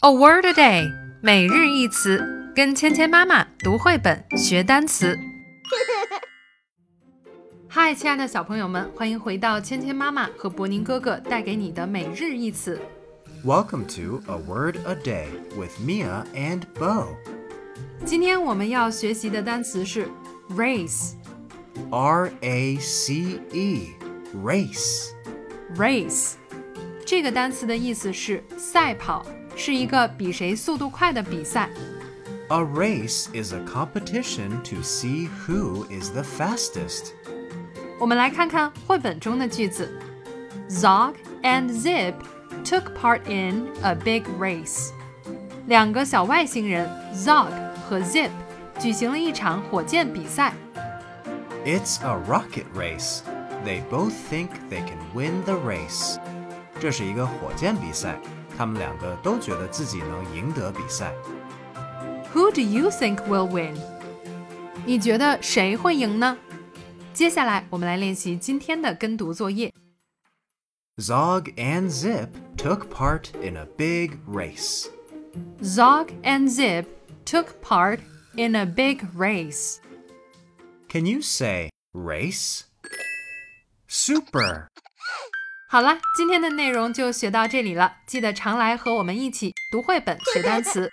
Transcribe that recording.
A word a day，每日一词，跟芊芊妈妈读绘本学单词。嗨，亲爱的小朋友们，欢迎回到芊芊妈妈和博宁哥哥带给你的每日一词。 Welcome to A Word a Day with Mia and Bo. 今天我们要学习的单词是 race。 R A C E. Race. race 这个单词的意思是赛跑，是一个比谁速度快的比赛。 A race is a competition to see who is the fastest. 我们来看看绘本中的句子：Zog and Zip took part in a big race。两个小外星人 Zog 和 Zip 举行了一场火箭比赛。 It's a rocket race. They both think they can win the race. 这是一个火箭比赛，他们两个都觉得自己能赢得比赛。 Who do you think will win？你觉得谁会赢呢？接下来我们来练习今天的跟读作业。 Zog and Zip took part in a big race. Zog and Zip took part in a big race. Can you say race? Super! 好了，今天的内容就学到这里了，记得常来和我们一起读绘本、学单词。